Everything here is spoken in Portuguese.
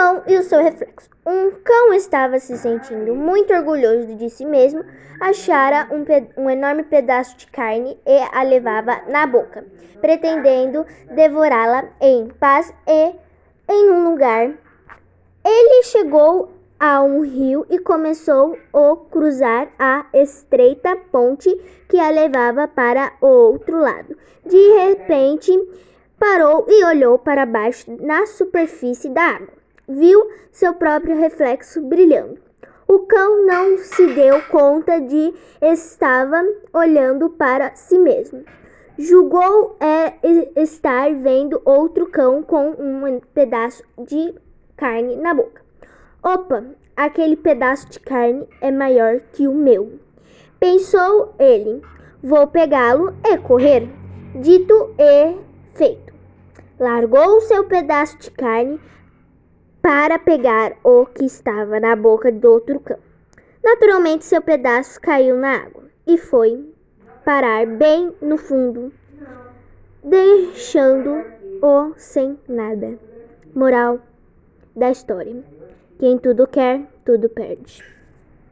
cão e o seu reflexo. Um cão estava se sentindo muito orgulhoso de si mesmo, achara um, um, enorme pedaço de carne e a levava na boca, pretendendo devorá-la em paz e em um lugar. Ele chegou a um rio e começou a cruzar a estreita ponte que a levava para o outro lado. De repente, parou e olhou para baixo na superfície da água. Viu seu próprio reflexo brilhando. O cão não se deu conta de estava olhando para si mesmo. Julgou é, estar vendo outro cão com um pedaço de carne na boca. Opa, aquele pedaço de carne é maior que o meu. Pensou ele. Vou pegá-lo e correr. Dito e feito. Largou seu pedaço de carne para pegar o que estava na boca do outro cão. Naturalmente, seu pedaço caiu na água e foi parar bem no fundo, deixando-o sem nada. Moral da história. Quem tudo quer, tudo perde.